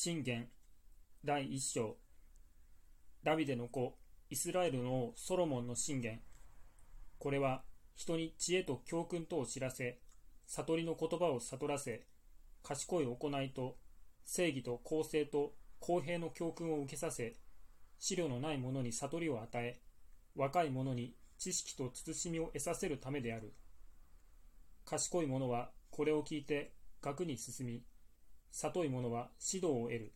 信玄第一章ダビデの子イスラエルの王ソロモンの信玄。これは人に知恵と教訓とを知らせ悟りの言葉を悟らせ賢い行いと正義と公正と公平の教訓を受けさせ資料のない者に悟りを与え若い者に知識と慎みを得させるためである。賢い者はこれを聞いて学に進み里い者は指導を得る。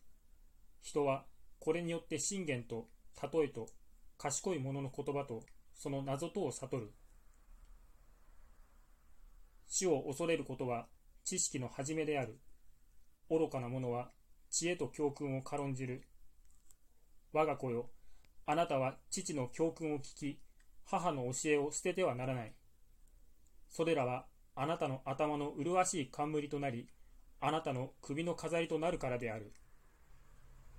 人はこれによって信玄と例えと賢い者の言葉とその謎とを悟る。死を恐れることは知識の始めである。愚かな者は知恵と教訓を軽んじる。我が子よ、あなたは父の教訓を聞き、母の教えを捨ててはならない。それらはあなたの頭の麗しい冠となり、あなたの首の飾りとなるからである。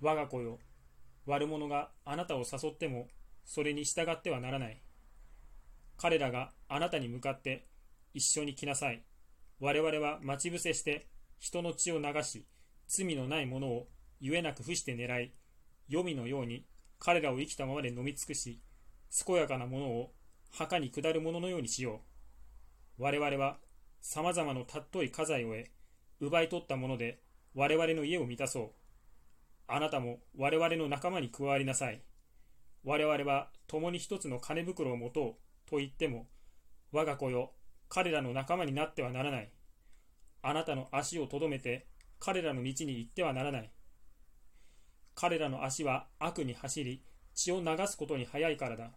我が子よ、悪者があなたを誘っても、それに従ってはならない。彼らがあなたに向かって、一緒に来なさい。我々は待ち伏せして、人の血を流し、罪のないものをゆえなく伏して狙い、黄泉のように彼らを生きたままで飲み尽くし、健やかなものを墓に下るもののようにしよう。我々は様々な尊い家財を得、奪い取ったもので我々の家を満たそう。あなたも我々の仲間に加わりなさい。我々は共に一つの金袋を持とうと言っても、我が子よ、彼らの仲間になってはならない。あなたの足をとどめて彼らの道に行ってはならない。彼らの足は悪に走り、血を流すことに早いからだ。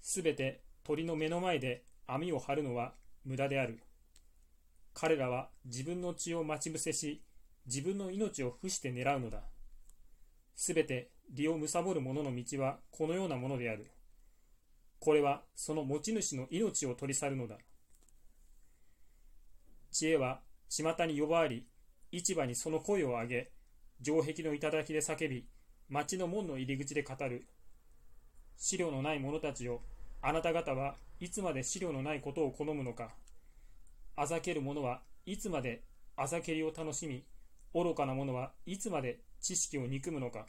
すべて鳥の目の前で網を張るのは無駄である。彼らは自分の血を待ち伏せし、自分の命を伏して狙うのだ。すべて利を貪る者の道はこのようなものである。これはその持ち主の命を取り去るのだ。知恵は巷に呼ばわり、市場にその声を上げ、城壁の頂で叫び、町の門の入り口で語る。資料のない者たちよ、あなた方はいつまで資料のないことを好むのか。あざける者はいつまであざけりを楽しみ、愚かな者はいつまで知識を憎むのか。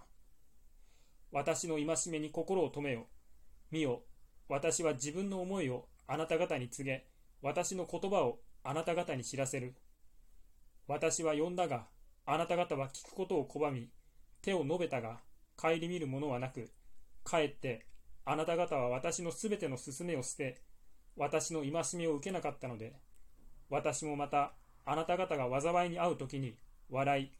私の戒めに心を止めよ。見よ、私は自分の思いをあなた方に告げ、私の言葉をあなた方に知らせる。私は呼んだが、あなた方は聞くことを拒み、手を述べたが、顧みるものはなく、かえって、あなた方は私のすべての勧めを捨て、私の戒めを受けなかったので、私もまた、あなた方が災いに遭う時に笑い、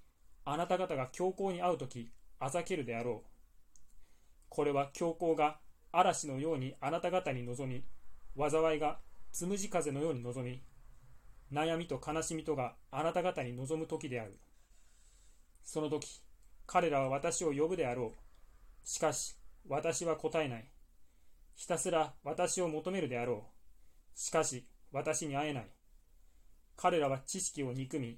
あなた方が強行に遭う時、あざけるであろう。これは強行が嵐のようにあなた方に望み、災いがつむじ風のように望み、悩みと悲しみとがあなた方に望む時である。その時、彼らは私を呼ぶであろう。しかし、私は答えない。ひたすら私を求めるであろう。しかし、私に会えない。彼らは知識を憎み、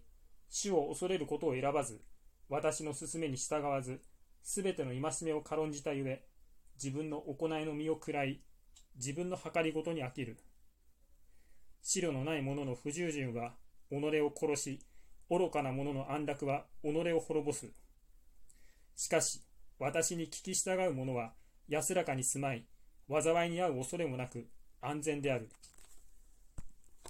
死を恐れることを選ばず、私の勧めに従わず、すべての戒めを軽んじたゆえ、自分の行いの身を喰らい、自分の計りごとに飽きる。資料のない者の不従順は己を殺し、愚かな者の安楽は己を滅ぼす。しかし、私に聞き従う者は安らかに住まい、災いに遭う恐れもなく安全である。